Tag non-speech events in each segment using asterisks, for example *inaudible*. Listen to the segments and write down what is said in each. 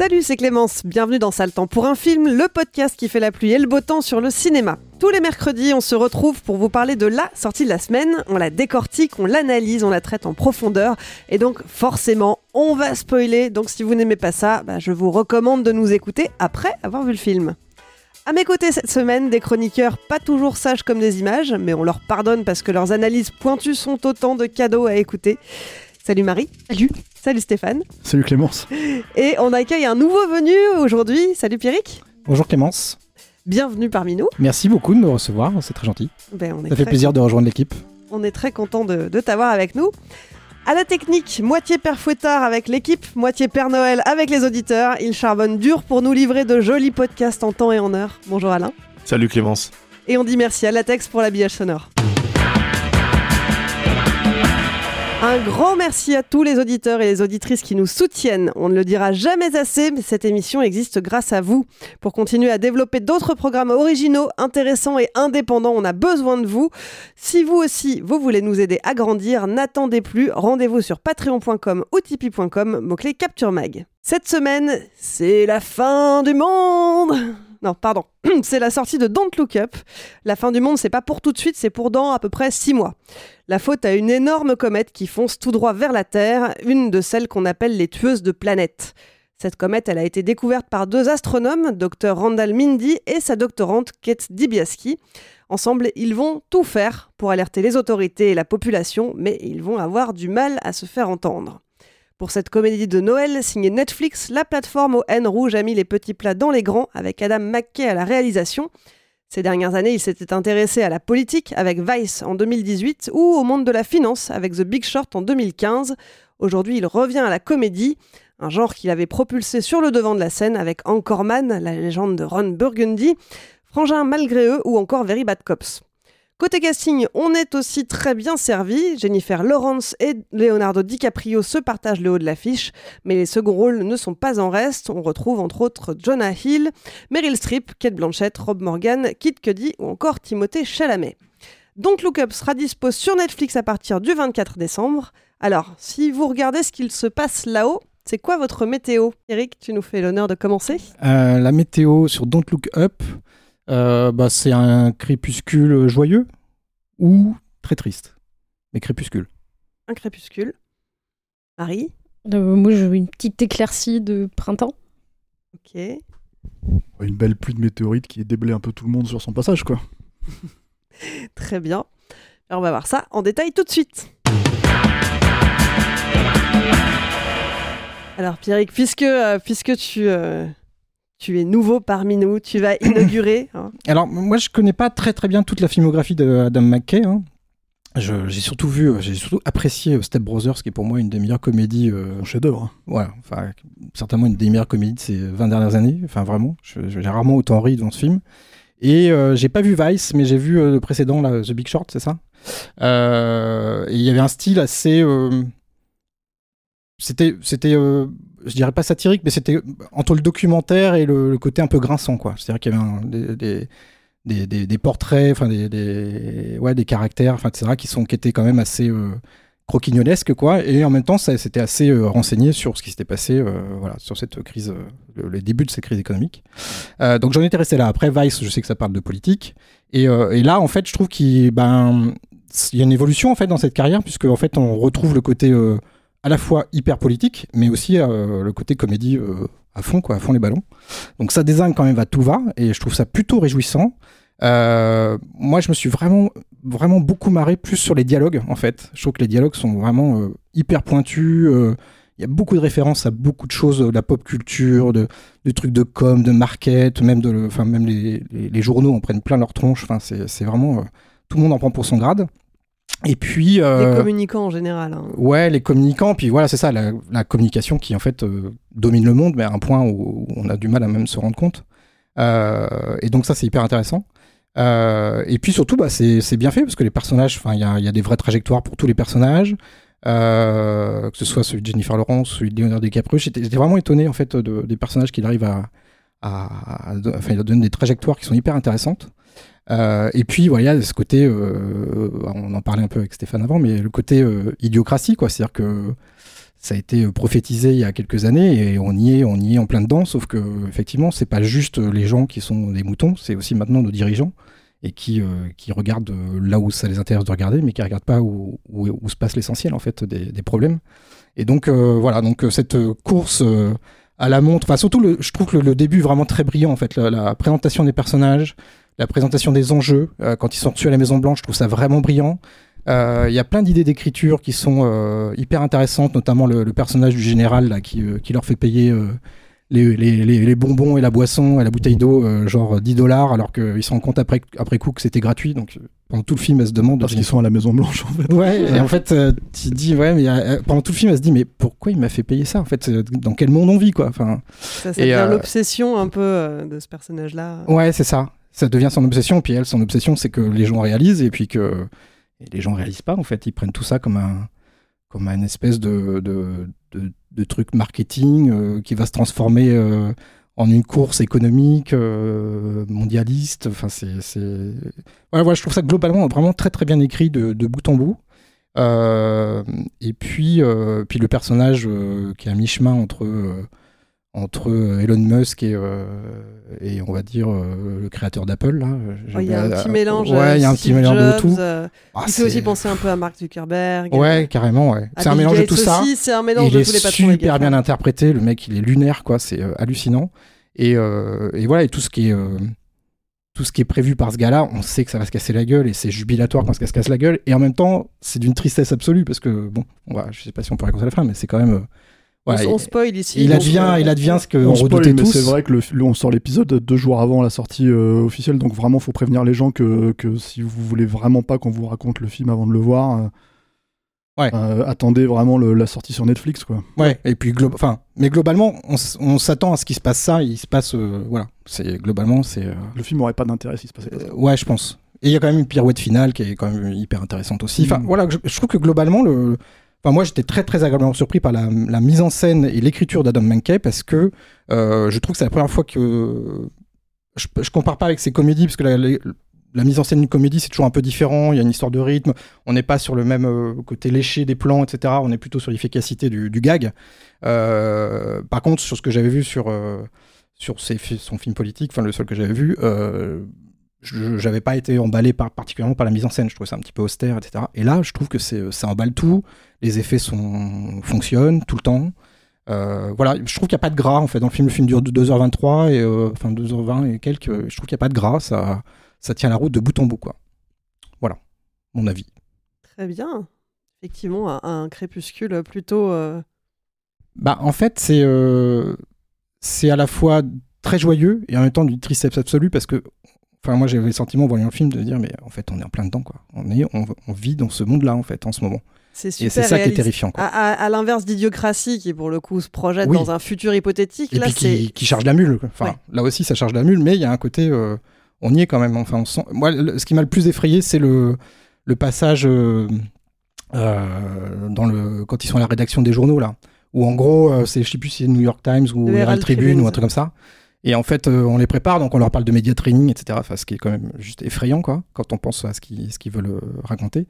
Salut, c'est Clémence. Bienvenue dans Sale Temps pour un film, le podcast qui fait la pluie et le beau temps sur le cinéma. Tous les mercredis, on se retrouve pour vous parler de la sortie de la semaine. On la décortique, on l'analyse, on la traite en profondeur. Et donc, forcément, on va spoiler. Donc, si vous n'aimez pas ça, bah, je vous recommande de nous écouter après avoir vu le film. À mes côtés cette semaine, des chroniqueurs pas toujours sages comme des images, mais on leur pardonne parce que leurs analyses pointues sont autant de cadeaux à écouter. Salut Marie. Salut. Salut Stéphane. Salut Clémence. Et on accueille un nouveau venu aujourd'hui. Salut Pierrick. Bonjour Clémence. Bienvenue parmi nous. Merci beaucoup de me recevoir, c'est très gentil. Ben, on est Ça fait très plaisir de rejoindre l'équipe. On est très content de, de t'avoir avec nous. À la technique, moitié Père Fouettard avec l'équipe, moitié Père Noël avec les auditeurs. Il charbonne dur pour nous livrer de jolis podcasts en temps et en heure. Bonjour Alain. Salut Clémence. Et on dit merci à Latex pour l'habillage sonore. Un grand merci à tous les auditeurs et les auditrices qui nous soutiennent. On ne le dira jamais assez, mais cette émission existe grâce à vous. Pour continuer à développer d'autres programmes originaux, intéressants et indépendants, on a besoin de vous. Si vous aussi, vous voulez nous aider à grandir, n'attendez plus. Rendez-vous sur patreon.com ou tipeee.com, mot-clé Capture Mag. Cette semaine, c'est la fin du monde non, pardon. *clears throat* c'est la sortie de Don't Look Up. La fin du monde, c'est pas pour tout de suite, c'est pour dans à peu près 6 mois. La faute à une énorme comète qui fonce tout droit vers la Terre, une de celles qu'on appelle les tueuses de planètes. Cette comète, elle a été découverte par deux astronomes, Dr Randall Mindy et sa doctorante Kate Dibiaski. Ensemble, ils vont tout faire pour alerter les autorités et la population, mais ils vont avoir du mal à se faire entendre. Pour cette comédie de Noël signée Netflix, la plateforme au N rouge a mis les petits plats dans les grands avec Adam McKay à la réalisation. Ces dernières années, il s'était intéressé à la politique avec Vice en 2018 ou au monde de la finance avec The Big Short en 2015. Aujourd'hui, il revient à la comédie, un genre qu'il avait propulsé sur le devant de la scène avec Anchorman, la légende de Ron Burgundy, Frangin malgré eux ou encore Very Bad Cops. Côté casting, on est aussi très bien servi. Jennifer Lawrence et Leonardo DiCaprio se partagent le haut de l'affiche, mais les seconds rôles ne sont pas en reste. On retrouve entre autres Jonah Hill, Meryl Streep, Kate Blanchett, Rob Morgan, Kit Cudi ou encore Timothée Chalamet. Don't Look Up sera dispo sur Netflix à partir du 24 décembre. Alors, si vous regardez ce qu'il se passe là-haut, c'est quoi votre météo? Eric, tu nous fais l'honneur de commencer Euh, la météo sur Don't Look Up, euh, bah, c'est un crépuscule joyeux ou très triste. Mais crépuscule. Un crépuscule. Marie? Euh, moi, j'ai une petite éclaircie de printemps. Ok. Une belle pluie de météorites qui déblaye un peu tout le monde sur son passage, quoi. *laughs* Très bien. Alors, on va voir ça en détail tout de suite. Alors Pierrick, puisque, euh, puisque tu, euh, tu es nouveau parmi nous, tu vas inaugurer. hein. *coughs* Alors, moi, je connais pas très très bien toute la filmographie de Adam McKay. hein. Je- J'ai surtout vu, j'ai surtout apprécié euh, Step Brothers, qui est pour moi une des meilleures comédies. euh, Un chef-d'œuvre. hein. voilà, enfin, certainement une des meilleures comédies de ces 20 dernières années. Enfin, vraiment, je- j'ai rarement autant ri dans ce film. Et euh, j'ai pas vu Vice, mais j'ai vu euh, le précédent, là, The Big Short, c'est ça? Euh, Et il y avait un style assez. euh, c'était, c'était, je dirais pas satirique, mais c'était entre le documentaire et le, côté un peu grinçant, quoi. C'est-à-dire qu'il y avait des, portraits, enfin des, des, ouais, des caractères, enfin etc. qui sont, qui étaient quand même assez euh, croquignolesque quoi et en même temps c'était assez euh, renseigné sur ce qui s'était passé euh, voilà sur cette crise euh, le, le début de cette crise économique donc j'en étais resté là après Vice je sais que ça parle de politique et, là en fait je trouve qu'il ben y a une évolution en fait dans cette carrière puisque en fait on retrouve le côté à la fois hyper politique mais aussi euh, le côté comédie euh, à fond quoi à fond les ballons donc ça désigne quand même à tout va et je trouve ça plutôt réjouissant euh, moi, je me suis vraiment, vraiment beaucoup marré plus sur les dialogues, en fait. Je trouve que les dialogues sont vraiment hyper pointus. Il y a beaucoup de références à beaucoup de choses, de la pop culture, de, trucs de com, de market, même, de, enfin, même les, les, journaux en prennent plein leur tronche. C'est vraiment. tout le monde en prend pour son grade. Et puis. Les euh, communicants en général. hein. Ouais, les communicants, puis voilà, c'est ça, la, la communication qui en fait euh, domine le monde, mais à un point où, où on a du mal à même se rendre compte. Euh, et donc ça, c'est hyper intéressant. Et puis surtout, bah, c'est bien fait parce que les personnages, enfin, il y a, il y a des vraies trajectoires pour tous les personnages. Que ce soit celui de Jennifer Lawrence, celui de Leonardo DiCaprio, j'étais j'étais vraiment étonné en fait de- des personnages qu'il arrive à, à, à- enfin, il donne des trajectoires qui sont hyper intéressantes. Euh, et puis voilà, ce côté, euh, on en parlait un peu avec Stéphane avant, mais le côté euh, idiocratie, quoi. C'est-à-dire que ça a été prophétisé il y a quelques années et on y est, on y est en plein dedans. Sauf que effectivement, c'est pas juste les gens qui sont des moutons, c'est aussi maintenant nos dirigeants et qui, regardent là où ça les intéresse de regarder, mais qui regardent pas où, se passe l'essentiel en fait des, problèmes. Et donc voilà, donc cette course à la montre, enfin surtout, je trouve que le, le début vraiment très brillant en fait, la présentation des personnages, la présentation des enjeux euh, quand ils sont reçus à la Maison Blanche, je trouve ça vraiment brillant. Euh, Il y a plein d'idées d'écriture qui sont euh, hyper intéressantes, notamment le, le personnage du général là, qui, euh, qui leur fait payer euh, les, les, les, les bonbons et la boisson et la bouteille d'eau euh, genre 10 dollars alors qu'ils se rendent compte après, après coup que c'était gratuit. Donc pendant tout le film, elle se demande. Parce qu'ils sont à la Maison Blanche, en fait. Ouais, et en fait, euh, tu te dis, ouais, mais euh, pendant tout le film, elle se dit, mais pourquoi il m'a fait payer ça En fait, dans quel monde on vit, quoi enfin, Ça, ça devient euh, l'obsession un peu euh, de ce personnage-là. Ouais, c'est ça. Ça devient son obsession. Puis elle, son obsession, c'est que les gens réalisent et puis que et les gens réalisent pas. En fait, ils prennent tout ça comme un comme un espèce de de, truc marketing euh, qui va se transformer euh, en une course économique euh, mondialiste. Enfin, c'est ouais, ouais, je trouve ça globalement vraiment très très bien écrit de, bout en bout. Et puis puis le personnage qui est à mi chemin entre entre euh, Elon Musk et, euh, et on va dire euh, le créateur d'Apple là. Il y a un petit mélange. Ouais, il y a un petit mélange de tout. euh, Ah, il fait aussi penser un peu à Mark Zuckerberg. Ouais, carrément, ouais. C'est un mélange de tout ça. c'est un mélange il de tous les patrons super bien GAFA. interprété. Le mec, il est lunaire, quoi. C'est hallucinant. Et, et voilà, et tout ce qui est tout ce qui est prévu par ce gars-là, on sait que ça va se casser la gueule et c'est jubilatoire quand ça se casse la gueule. Et en même temps, c'est d'une tristesse absolue parce que bon, on va, je sais pas si on peut raconter la fin, mais c'est quand même. Voilà, on, on il- spoil ici. il advient, il advient ce On qu'on redoutait mais tous. c'est vrai que le, le- on sort l'épisode deux jours avant la sortie euh, officielle, donc vraiment faut prévenir les gens que, que si vous voulez vraiment pas qu'on vous raconte le film avant de le voir, euh, Ouais. euh, attendez vraiment le- la sortie sur Netflix quoi. Ouais, et puis glo- mais globalement, on, s'attend à ce qu'il se passe ça. Il se passe, euh, voilà, c'est globalement, c'est. euh, Le film aurait pas d'intérêt s'il se passait pas ça. Ouais, je pense. Et il y a quand même une pirouette finale qui est quand même hyper intéressante aussi. Enfin, Mm. voilà, je, je trouve que globalement, le, moi, j'étais très très agréablement surpris par la, mise en scène et l'écriture d'Adam McKay parce que euh, je trouve que c'est la première fois que je, je compare pas avec ses comédies parce que la, mise en scène d'une comédie c'est toujours un peu différent. Il y a une histoire de rythme. On n'est pas sur le même euh, côté léché des plans, etc. On est plutôt sur l'efficacité du, gag. Euh, par contre, sur ce que j'avais vu sur sur son film politique, enfin le seul que j'avais vu, j'avais pas été emballé par, particulièrement par la mise en scène. Je trouvais ça un petit peu austère, etc. Et là, je trouve que ça emballe tout. Les effets sont fonctionnent tout le temps. Euh, voilà, je trouve qu'il n'y a pas de gras en fait dans le film. Le film dure 2h23 et euh, enfin 2h20 et quelques. Je trouve qu'il n'y a pas de gras. Ça ça tient la route de bout en bout quoi. Voilà, mon avis. Très bien. Effectivement, un, un crépuscule plutôt. euh, Bah, en fait, c'est euh, c'est à la fois très joyeux et en même temps d'une tristesse absolue parce que, enfin, moi j'avais le sentiment en voyant le film de dire, mais en fait, on est en plein dedans, quoi. On, est, on, on vit dans ce monde-là, en fait, en ce moment. C'est Et super c'est ça qui est terrifiant, quoi. À, à- à l'inverse d'Idiocratie, qui pour le coup se projette Oui. dans un futur hypothétique, Et là puis c'est. qui, qui charge la mule. quoi. Enfin, Ouais. là aussi, ça charge la mule, mais il y a un côté, euh, on y est quand même. Enfin, on sent... Moi, le- ce qui m'a le plus effrayé, c'est le, le passage euh, euh, dans le quand ils sont à la rédaction des journaux là, où en gros, c'est je sais plus si c'est New York Times ou Le Herald Tribune, Tribune, ou un truc comme ça. Et en fait, euh, on les prépare, donc on leur parle de média training, etc. Enfin, ce qui est quand même juste effrayant, quoi, quand on pense à ce qu'ils veulent raconter.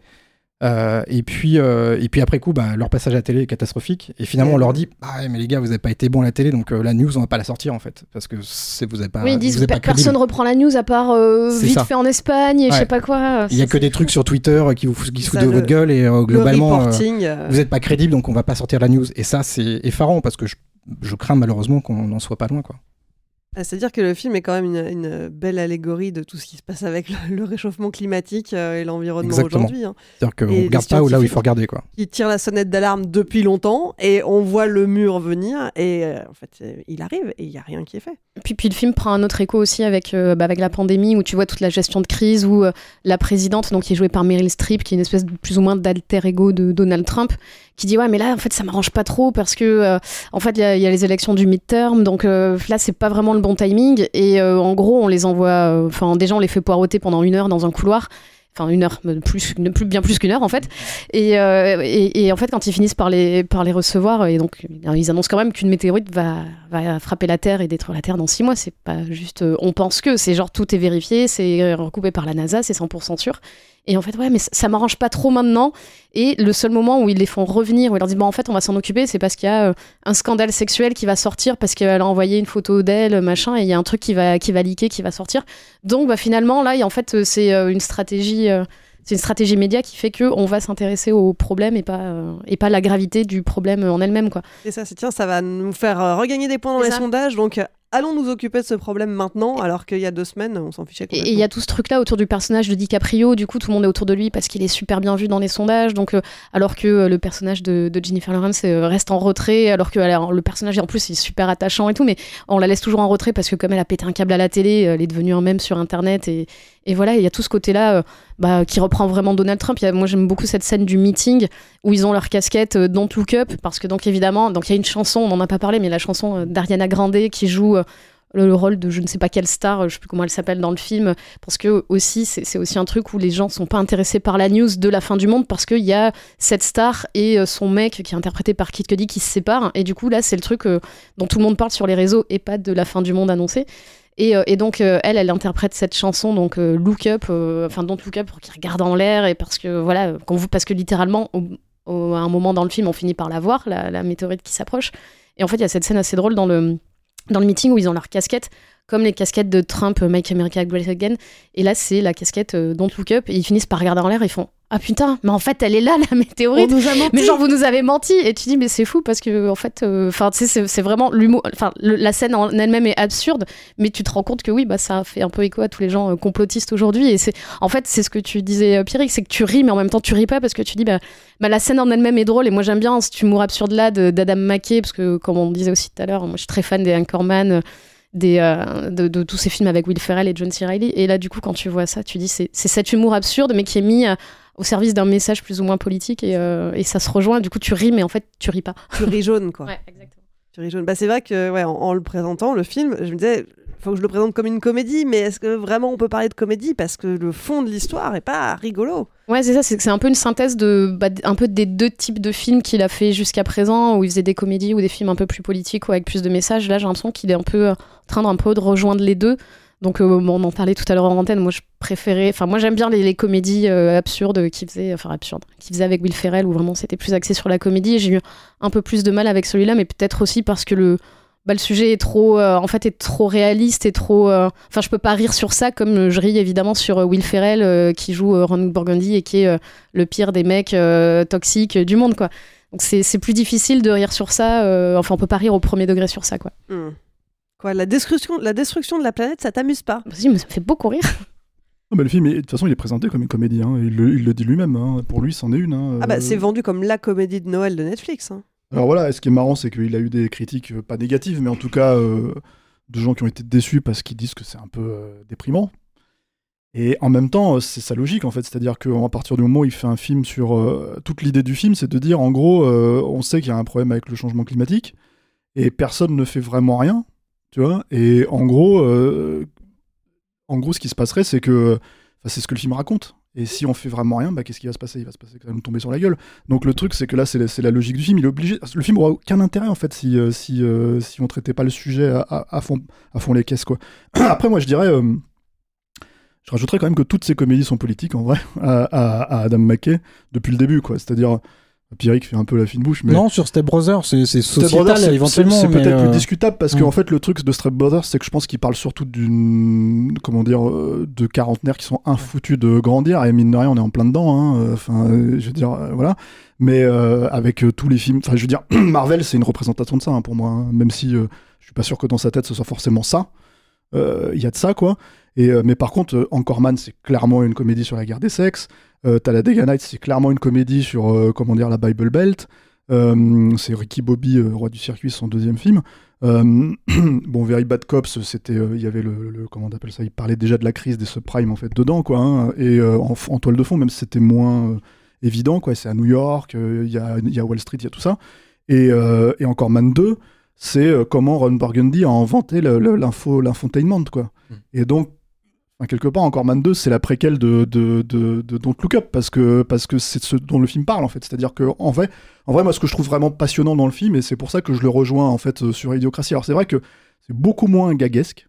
Euh, et puis euh, et puis après coup, bah, leur passage à la télé est catastrophique. Et finalement, on leur dit, ah ouais, mais les gars, vous n'avez pas été bons à la télé, donc euh, la news, on va pas la sortir en fait, parce que c'est vous avez pas. oui, ils disent pe- crédible. personne reprend la news à part euh, vite ça. fait en Espagne et je sais pas quoi. Il y a que des trucs sur Twitter qui vous fous- qui se foutent de le- votre gueule et euh, Le globalement, euh, vous n'êtes pas crédible, donc on va pas sortir la news. Et ça, c'est effarant parce que je, je crains malheureusement qu'on n'en soit pas loin, quoi. Ah, C'est-à-dire que le film est quand même une, une belle allégorie de tout ce qui se passe avec le, *laughs* le réchauffement climatique euh, et l'environnement Exactement. aujourd'hui. hein. C'est-à-dire qu'on Et regarde pas là où il faut regarder, quoi. Qui tire la sonnette d'alarme depuis longtemps et on voit le mur venir et euh, en fait euh, il arrive et il n'y a rien qui est fait. Puis, puis le film prend un autre écho aussi avec, euh, bah, avec la pandémie où tu vois toute la gestion de crise où euh, la présidente, donc qui est jouée par Meryl Streep, qui est une espèce de plus ou moins d'alter ego de Donald Trump, qui dit ouais mais là en fait ça m'arrange pas trop parce que euh, en fait il y, a- il y a les élections du midterm donc euh, là c'est pas vraiment le bon timing et euh, en gros on les envoie, euh, enfin déjà on les fait poireauter pendant une heure dans un couloir. Enfin, une heure, plus, bien plus qu'une heure en fait. Et, euh, et, et en fait, quand ils finissent par les, par les recevoir, et donc ils annoncent quand même qu'une météorite va, va frapper la Terre et détruire la Terre dans six mois. C'est pas juste on pense que, c'est genre tout est vérifié, c'est recoupé par la NASA, c'est 100% sûr. Et en fait, ouais, mais ça, ça m'arrange pas trop maintenant. Et le seul moment où ils les font revenir, où ils leur disent, bon, en fait, on va s'en occuper, c'est parce qu'il y a euh, un scandale sexuel qui va sortir, parce qu'elle a envoyé une photo d'elle, machin, et il y a un truc qui va, qui va leaker, qui va sortir. Donc, bah, finalement, là, et en fait, euh, c'est euh, une stratégie. c'est une stratégie média qui fait que on va s'intéresser au problème et pas et pas la gravité du problème en elle-même quoi. Et ça, c'est tiens, ça va nous faire regagner des points dans les sondages. Donc, allons nous occuper de ce problème maintenant, alors qu'il y a deux semaines, on s'en fichait Et il y a tout ce truc-là autour du personnage de DiCaprio. Du coup, tout le monde est autour de lui parce qu'il est super bien vu dans les sondages. Donc, euh, alors que euh, le personnage de, de Jennifer Lawrence euh, reste en retrait, alors que alors, le personnage en plus est super attachant et tout, mais on la laisse toujours en retrait parce que comme elle a pété un câble à la télé, elle est devenue un mème sur Internet et, et voilà. Il y a tout ce côté-là bah, qui reprend vraiment Donald Trump. Moi, j'aime beaucoup cette scène du meeting où ils ont leur casquette euh, Don't Look Up parce que donc évidemment, donc il y a une chanson, on n'en a pas parlé, mais la chanson euh, d'Ariana Grande qui joue euh, le, le rôle de je ne sais pas quelle star, euh, je sais plus comment elle s'appelle dans le film, parce que aussi c'est aussi un truc où les gens sont pas intéressés par la news de la fin du monde parce qu'il y a cette star et son mec qui est interprété par Kid Cudi qui se séparent et du coup là c'est le truc dont tout le monde parle sur les réseaux et pas de la fin du monde annoncée. Et, euh, et donc euh, elle, elle interprète cette chanson donc euh, Look Up, enfin Don't Look Up pour qu'il regarde en l'air et parce que voilà, qu'on vous parce que littéralement au- à un moment dans le film on finit par la voir la, météorite qui s'approche. Et en fait il y a cette scène assez drôle dans le dans le meeting où ils ont leur casquette, comme les casquettes de Trump, Make America Great Again. Et là, c'est la casquette Don't Look Up. Et ils finissent par regarder en l'air et ils font Ah putain, mais en fait, elle est là, la On météorite. nous a menti. Mais genre, vous nous avez menti. Et tu dis, mais c'est fou parce que, en fait, euh, enfin, tu sais, c'est- vraiment l'humour. Enfin, la scène en elle-même est absurde, mais tu te rends compte que oui, bah, ça fait un peu écho à tous les gens euh, complotistes aujourd'hui. Et c'est, en fait, c'est ce que tu disais, euh, Pierrick, c'est que tu ris, mais en même temps, tu ris pas parce que tu dis, bah, bah, la scène en elle-même est drôle. Et moi, j'aime bien cet humour absurde là d'Adam McKay, parce que, comme on disait aussi tout à l'heure, moi, je suis très fan des Anchorman. euh, des, euh, de, de tous ces films avec Will Ferrell et John C. Reilly. Et là, du coup, quand tu vois ça, tu dis c'est cet humour absurde, mais qui est mis au service d'un message plus ou moins politique et, euh, et ça se rejoint. Du coup, tu ris, mais en fait, tu ris pas. Tu ris jaune, quoi. Ouais, exactement. Tu ris jaune. Bah, c'est vrai que, ouais, en, en le présentant, le film, je me disais, faut que je le présente comme une comédie, mais est-ce que vraiment on peut parler de comédie? Parce que le fond de l'histoire est pas rigolo. Ouais, c'est ça, c'est un peu une synthèse de, bah, un peu des deux types de films qu'il a fait jusqu'à présent, où il faisait des comédies ou des films un peu plus politiques ou avec plus de messages. Là, j'ai l'impression qu'il est un peu euh, en train d'un peu de rejoindre les deux. Donc, euh, on en parlait tout à l'heure en antenne. Moi, je préférais, enfin, moi, j'aime bien les, comédies euh, absurdes qu'il faisait, enfin, absurdes, qu'il faisait avec Will Ferrell, où vraiment c'était plus axé sur la comédie. J'ai eu un peu plus de mal avec celui-là, mais peut-être aussi parce que le, bah, sujet est trop, euh, en fait, est trop réaliste et trop. Enfin, je peux pas rire sur ça comme je ris évidemment sur Will Ferrell qui joue Ron Burgundy et qui est le pire des mecs toxiques du monde, quoi. Donc c'est plus difficile de rire sur ça. enfin, on peut pas rire au premier degré sur ça, quoi. Hmm. Quoi, la destruction, la destruction de la planète, ça t'amuse pas Si, mais ça me fait beaucoup rire. *laughs* Mais le film, de toute façon, il est présenté comme une comédie. hein. Il, le, il le dit lui-même. hein. Pour lui, c'en est une. hein. Ah bah c'est vendu comme la comédie de Noël de Netflix. hein. Alors voilà, et ce qui est marrant, c'est qu'il a eu des critiques, euh, pas négatives, mais en tout cas, euh, de gens qui ont été déçus parce qu'ils disent que c'est un peu euh, déprimant. Et en même temps, c'est sa logique, en fait. C'est-à-dire qu'à partir du moment où il fait un film sur... euh, toute l'idée du film, c'est de dire, en gros, euh, on sait qu'il y a un problème avec le changement climatique, et personne ne fait vraiment rien, tu vois. Et en gros, euh, en gros, ce qui se passerait, c'est que... c'est ce que le film raconte. Et si on fait vraiment rien, bah, qu'est-ce qui va se passer? Il va se passer va nous tomber sur la gueule. Donc le truc, c'est que là, c'est la, la logique du film. Il est obligé. Le film aura aucun intérêt en fait si euh, si euh, si on traitait pas le sujet à, fond à fond les caisses quoi. *clears throat* Après, moi, je dirais. euh, Je rajouterais quand même que toutes ces comédies sont politiques en vrai à, à- à Adam McKay depuis le début, quoi. C'est-à-dire Pierrick fait un peu la fine bouche, mais Non, sur Step Brothers, c'est sociétal éventuellement. C'est peut-être euh, plus discutable parce qu'en fait, le truc de Step Brothers, c'est que je pense qu'il parle surtout d'une. Comment dire euh, De quarantenaires qui sont infoutus de grandir. Et mine de rien, on est en plein dedans. hein, euh, Enfin, euh, je veux dire, euh, voilà. Mais euh, avec euh, tous les films. Enfin, je veux dire, *clears throat* Marvel, c'est une représentation de ça hein, pour moi. hein, même si euh, je suis pas sûr que dans sa tête, ce soit forcément ça. Euh, Il y a de ça, quoi. Et, euh, mais par contre, euh, Encore Man, c'est clairement une comédie sur la guerre des sexes. Euh, Talladega Nights, c'est clairement une comédie sur, comment dire, la Bible Belt. Euh, c'est Ricky Bobby, euh, roi du circuit, son deuxième film. Euh, *clears throat* bon, Very Bad Cops, c'était, il y avait le, le- comment on appelle ça, il parlait déjà de la crise des subprimes en fait dedans, quoi. hein, et en, en toile de fond, même si c'était moins évident, quoi. C'est à New York, il y, a, il y a Wall Street, il y a tout ça. Et, et encore Man 2, c'est comment Ron Burgundy a inventé l'info, l'infotainment, quoi. Et donc, enfin, quelque part, encore Man 2, c'est la préquelle de, de, de, de Don't Look Up, parce que parce que c'est ce dont le film parle, en fait. C'est-à-dire que, en vrai, en vrai, moi, ce que je trouve vraiment passionnant dans le film, et c'est pour ça que je le rejoins, en fait, euh, sur Idiocratie. Alors, c'est vrai que c'est beaucoup moins gaguesque,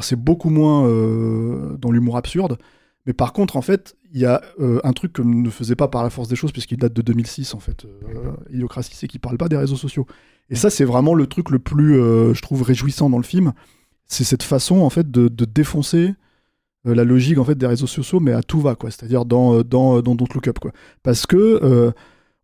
c'est beaucoup moins euh, dans l'humour absurde, mais par contre, en fait, il y a euh, un truc que ne faisait pas par la force des choses, puisqu'il date de 2006, en fait, Idiocratie, c'est qu'il parle pas des réseaux sociaux. Et ça, c'est vraiment le truc le plus, je trouve, réjouissant dans le film. C'est cette façon, en fait, de défoncer euh, la logique, en fait, des réseaux sociaux, mais à tout va, quoi. C'est-à-dire dans, euh, dans, euh, dans Don't Look Up, quoi. Parce que euh,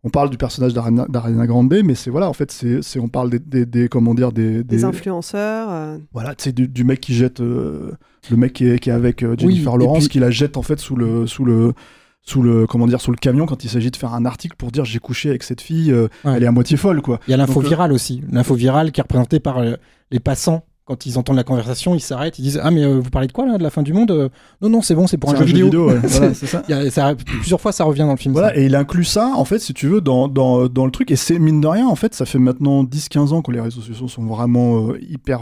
on parle du personnage d'Ariana Grande, mais c'est, voilà, en fait, c'est, c'est- on parle des, des, des- comment dire, des... Des influenceurs. euh, Voilà, tu sais, du, du mec qui jette. euh, le mec qui est, qui est avec euh, Oui, Jennifer et Lawrence, puis- qui la jette en fait sous le. Sous le sous le comment dire sous le camion quand il s'agit de faire un article pour dire j'ai couché avec cette fille euh, Ouais. elle est à moitié folle quoi Il y a l'info Donc, virale aussi. L'info virale qui est représentée par euh, les passants. Quand ils entendent la conversation, ils s'arrêtent, ils disent Ah, mais euh, vous parlez de quoi là De la fin du monde Euh, Non, non, c'est bon, c'est pour un jeu vidéo. ouais, C'est- *laughs* voilà, c'est ça il y a- ça- plusieurs fois, ça revient dans le film. Voilà, ça. et il inclut ça, en fait, si tu veux, dans, dans, dans le truc. Et c'est mine de rien, en fait, ça fait maintenant 10-15 ans que les réseaux sociaux sont vraiment euh, hyper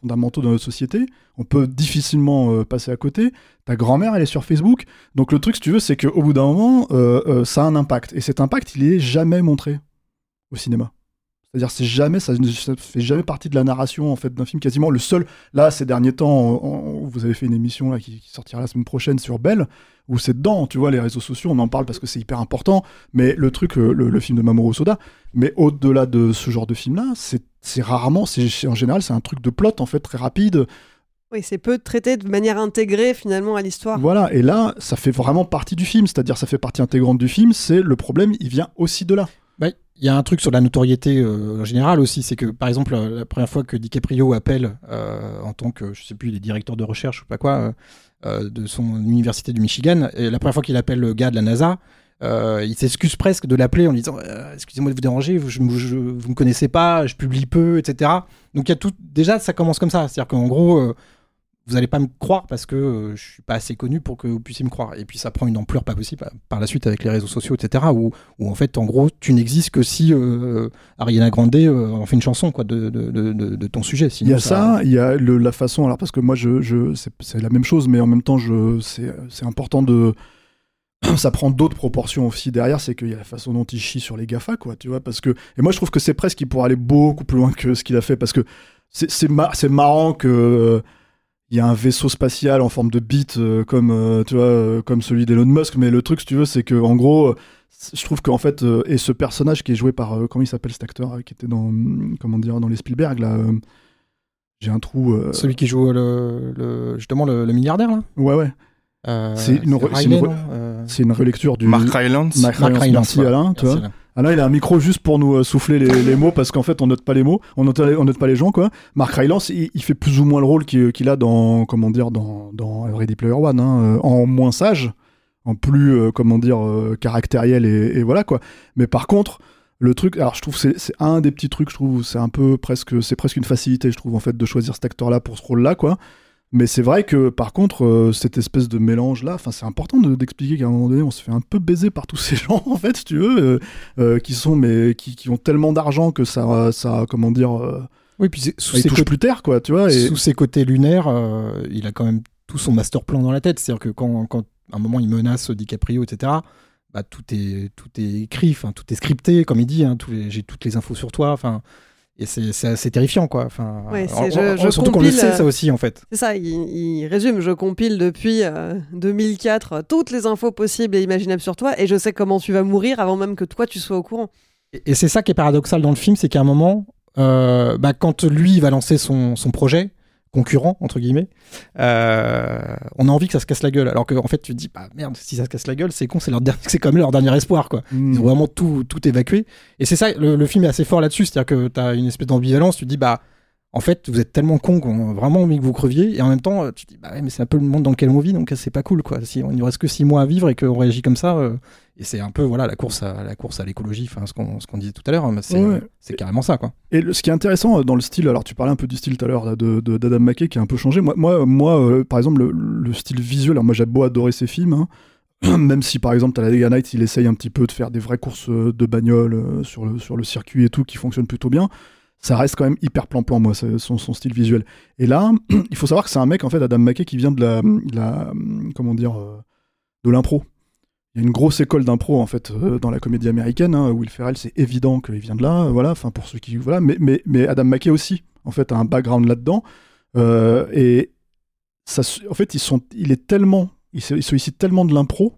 fondamentaux dans notre société. On peut difficilement passer à côté. Ta grand-mère, elle est sur Facebook. Donc le truc, si tu veux, c'est qu'au bout d'un moment, ça a un impact. Et cet impact, il est jamais montré au cinéma. C'est-à-dire, c'est jamais, ça ne fait jamais partie de la narration en fait d'un film. Quasiment le seul, là, ces derniers temps, on- on- vous avez fait une émission là qui, qui sortira la semaine prochaine sur Belle, où c'est dedans, tu vois, les réseaux sociaux, on en parle parce que c'est hyper important. Mais le truc, euh, le, le film de Mamoru Soda, mais au-delà de ce genre de film-là, c'est c'est rarement, c'est en général, c'est un truc de plot en fait très rapide. Oui, c'est peu traité de manière intégrée finalement à l'histoire. Voilà, et là, ça fait vraiment partie du film, c'est-à-dire ça fait partie intégrante du film. C'est le problème, il vient aussi de là. Bah, Il y a un truc sur la notoriété euh, en général aussi, c'est que par exemple la, la première fois que DiCaprio appelle euh, en tant que je sais plus, il est directeur de recherche ou pas quoi euh, euh, de son université du Michigan, et la première fois qu'il appelle le gars de la NASA, euh, il s'excuse presque de l'appeler en lui disant Euh, excusez-moi de vous déranger, vous, je, je- vous me connaissez pas, je publie peu, etc. Donc il y a tout, déjà ça commence comme ça, c'est-à-dire qu'en gros euh, vous allez pas me croire parce que euh, je suis pas assez connu pour que vous puissiez me croire. Et puis ça prend une ampleur pas possible par- par la suite avec les réseaux sociaux, etc. Où, où en fait, en gros, tu n'existes que si euh, Ariana Grande euh, en fait une chanson quoi, de, de, de, ton sujet. Il y a ça, il y a le- la façon. Alors parce que moi, je, je c'est la même chose, mais en même temps, c'est important de. *clears throat* Ça prend d'autres proportions aussi derrière, c'est qu'il y a la façon dont il chie sur les Gafa, quoi, tu vois. Parce que et moi, je trouve que c'est presque qu'il pourrait aller beaucoup plus loin que ce qu'il a fait, parce que c'est c'est ma- c'est marrant que euh, il y a un vaisseau spatial en forme de bite euh, comme euh, tu vois euh, comme celui d'Elon Musk, mais le truc, si tu veux, c'est que en gros. je trouve qu'en fait, euh, et ce personnage qui est joué par, euh, comment il s'appelle cet acteur, euh, qui était dans, hum, comment dire, dans les Spielberg, là, euh, j'ai un trou. euh, Celui qui joue le, le- justement le, le milliardaire là? Ouais, ouais. Euh, c'est une, re- re- relecture du. Mark Rylance. Mark Rylance, merci ouais. Alain. Tu Merci, vois. Alain. Alain, il a un micro juste pour nous euh, souffler les, mots parce qu'en fait, on note pas les mots, on note, on note pas les gens, quoi. Mark Rylance, il, fait plus ou moins le rôle qu'il qu'il a dans, comment dire, dans, Ready Player One, hein, euh, en moins sage, en plus, euh, comment dire, euh, caractériel et, et voilà, quoi. Mais par contre, le truc, alors je trouve c'est un des petits trucs, je trouve, c'est un peu presque, c'est presque une facilité, je trouve, en fait, de choisir cet acteur-là pour ce rôle-là, quoi. Mais c'est vrai que par contre, euh, cette espèce de mélange-là, c'est important de- d'expliquer qu'à un moment donné, on se fait un peu baiser par tous *laughs* ces gens, en fait, si tu veux, euh, euh, qui sont, mais qui, qui ont tellement d'argent que ça, ça, comment dire, Oui, puis c'est- sous ils ses côtés- plus terre, quoi, tu vois. Et... sous ses côtés lunaires, il a quand même tout son master plan dans la tête. C'est-à-dire que quand, quand à un moment il menace DiCaprio, etc., bah, tout, est, tout est écrit, tout est scripté, comme il dit. hein, J'ai toutes les infos sur toi. Enfin, Et c'est assez terrifiant, quoi. Enfin, Ouais, en- c'est- je- en- je surtout qu'on le sait, euh, ça aussi, en fait. C'est ça, il, il résume, je compile depuis euh, 2004 euh, toutes les infos possibles et imaginables sur toi et je sais comment tu vas mourir avant même que toi tu sois au courant. Et- Et c'est ça qui est paradoxal dans le film, c'est qu'à un moment, euh, bah, quand lui il va lancer son, son projet concurrent entre guillemets, euh, on a envie que ça se casse la gueule. Alors qu'en fait, tu te dis, bah merde, si ça se casse la gueule, c'est con, c'est leur der- *laughs* c'est quand même leur dernier espoir, quoi. Mm. Ils ont vraiment tout, tout évacué. Et c'est ça, le, le film est assez fort là-dessus, c'est-à-dire que tu as une espèce d'ambivalence, tu te dis, bah en fait, vous êtes tellement con qu'on a vraiment envie que vous creviez, et en même temps, tu te dis, bah ouais, mais c'est un peu le monde dans lequel on vit, donc c'est pas cool, quoi. Si on nous reste que six mois à vivre et qu'on réagit comme ça, euh, et c'est un peu, voilà, la course à la course à l'écologie, enfin, ce qu'on ce qu'on disait tout à l'heure, hein, c'est Ouais. carrément ça, quoi. Et le- ce qui est intéressant euh, dans le style, alors tu parlais un peu du style tout à l'heure là, de de- d'Adam McKay qui a un peu changé. Moi, moi, moi euh, par exemple, le, le style visuel, alors moi j'ai beau adorer ses films, hein, *clears throat* même si par exemple Talladega Nights il essaye un petit peu de faire des vraies courses de bagnole sur, le, sur le circuit et tout qui fonctionne plutôt bien, ça reste quand même hyper plan-plan, moi, son, style visuel. Et là, *clears throat* il faut savoir que c'est un mec, en fait, Adam McKay, qui vient de la, la comment dire, euh, de l'impro. Il y a une grosse école d'impro en fait euh, dans la comédie américaine. Hein. Will Ferrell, c'est évident qu'il vient de là, euh, voilà. Enfin pour ceux qui voilà, mais, Adam McKay aussi en fait a un background là-dedans Euh, et en fait ils sont, il est tellement, il sollicite tellement de l'impro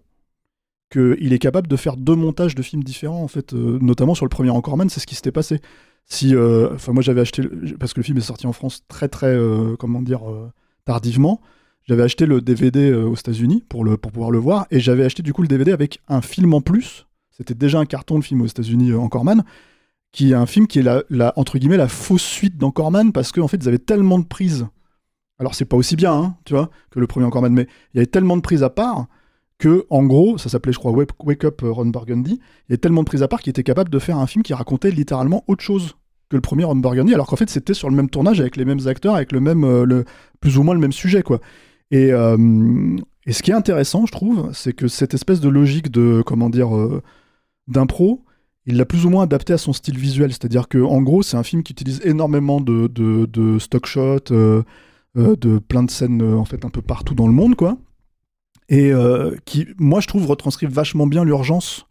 qu'il est capable de faire deux montages de films différents en fait, euh, notamment sur le premier Anchorman, c'est ce qui s'était passé. Si, euh, enfin moi j'avais acheté parce que le film est sorti en France très très euh, comment dire euh, tardivement. J'avais acheté le DVD aux États-Unis pour, le, pour pouvoir le voir, et j'avais acheté du coup le DVD avec un film en plus. C'était déjà un carton, le film aux États-Unis, Anchorman, qui est un film qui est la, la- entre guillemets la fausse suite d'Anchorman, parce qu'en fait ils avaient tellement de prises. Alors c'est pas aussi bien, hein, tu vois, que le premier Anchorman, mais il y avait tellement de prises à part que, en gros, ça s'appelait, je crois, Wake, Up euh, Ron Burgundy. Il y avait tellement de prises à part qu'il était capable de faire un film qui racontait littéralement autre chose que le premier Ron Burgundy, alors qu'en fait c'était sur le même tournage avec les mêmes acteurs, avec le même, euh, plus ou moins le même sujet, quoi. Et, euh, et ce qui est intéressant, je trouve, c'est que cette espèce de logique de, comment dire, d'impro, il l'a plus ou moins adapté à son style visuel. C'est-à-dire que, en gros, c'est un film qui utilise énormément de, de, stock shots, de plein de scènes, en fait, un peu partout dans le monde, quoi. Et euh, qui, moi, je trouve, retranscrit vachement bien l'urgence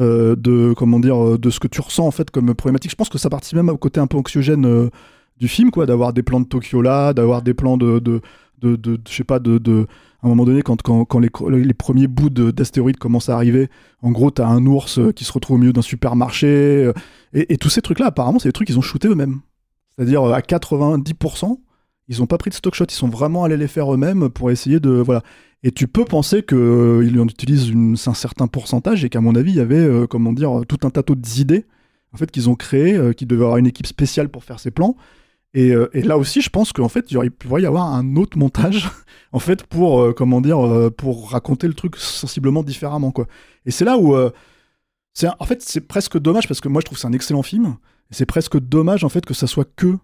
euh, de, comment dire, euh, de ce que tu ressens, en fait, comme problématique. Je pense que ça participe même au côté un peu anxiogène du film, quoi, d'avoir des plans de Tokyo là, d'avoir des plans de, de, de, je sais pas, de, de, à un moment donné, quand, quand, quand les, premiers bouts de- d'astéroïdes commencent à arriver, en gros, t'as un ours qui se retrouve au milieu d'un supermarché, et, et tous ces trucs-là, apparemment, c'est des trucs qu'ils ont shootés eux-mêmes. C'est-à-dire, à 90%, ils ont pas pris de stock shot, ils sont vraiment allés les faire eux-mêmes pour essayer de, voilà. Et tu peux penser qu'ils en utilisent un certain pourcentage, et qu'à mon avis, il y avait, euh, comment dire, tout un tas d'idées, en fait, qu'ils ont créées, euh, devaient avoir une équipe spéciale pour faire ces plans, et, euh, là aussi, je pense qu'en fait, il pourrait y avoir un autre montage, *laughs* en fait, pour euh, comment dire, euh, pour raconter le truc sensiblement différemment, quoi. Et c'est là où, euh, c'est en fait, c'est presque dommage parce que moi, je trouve que c'est un excellent film. C'est presque dommage en fait que ça soit que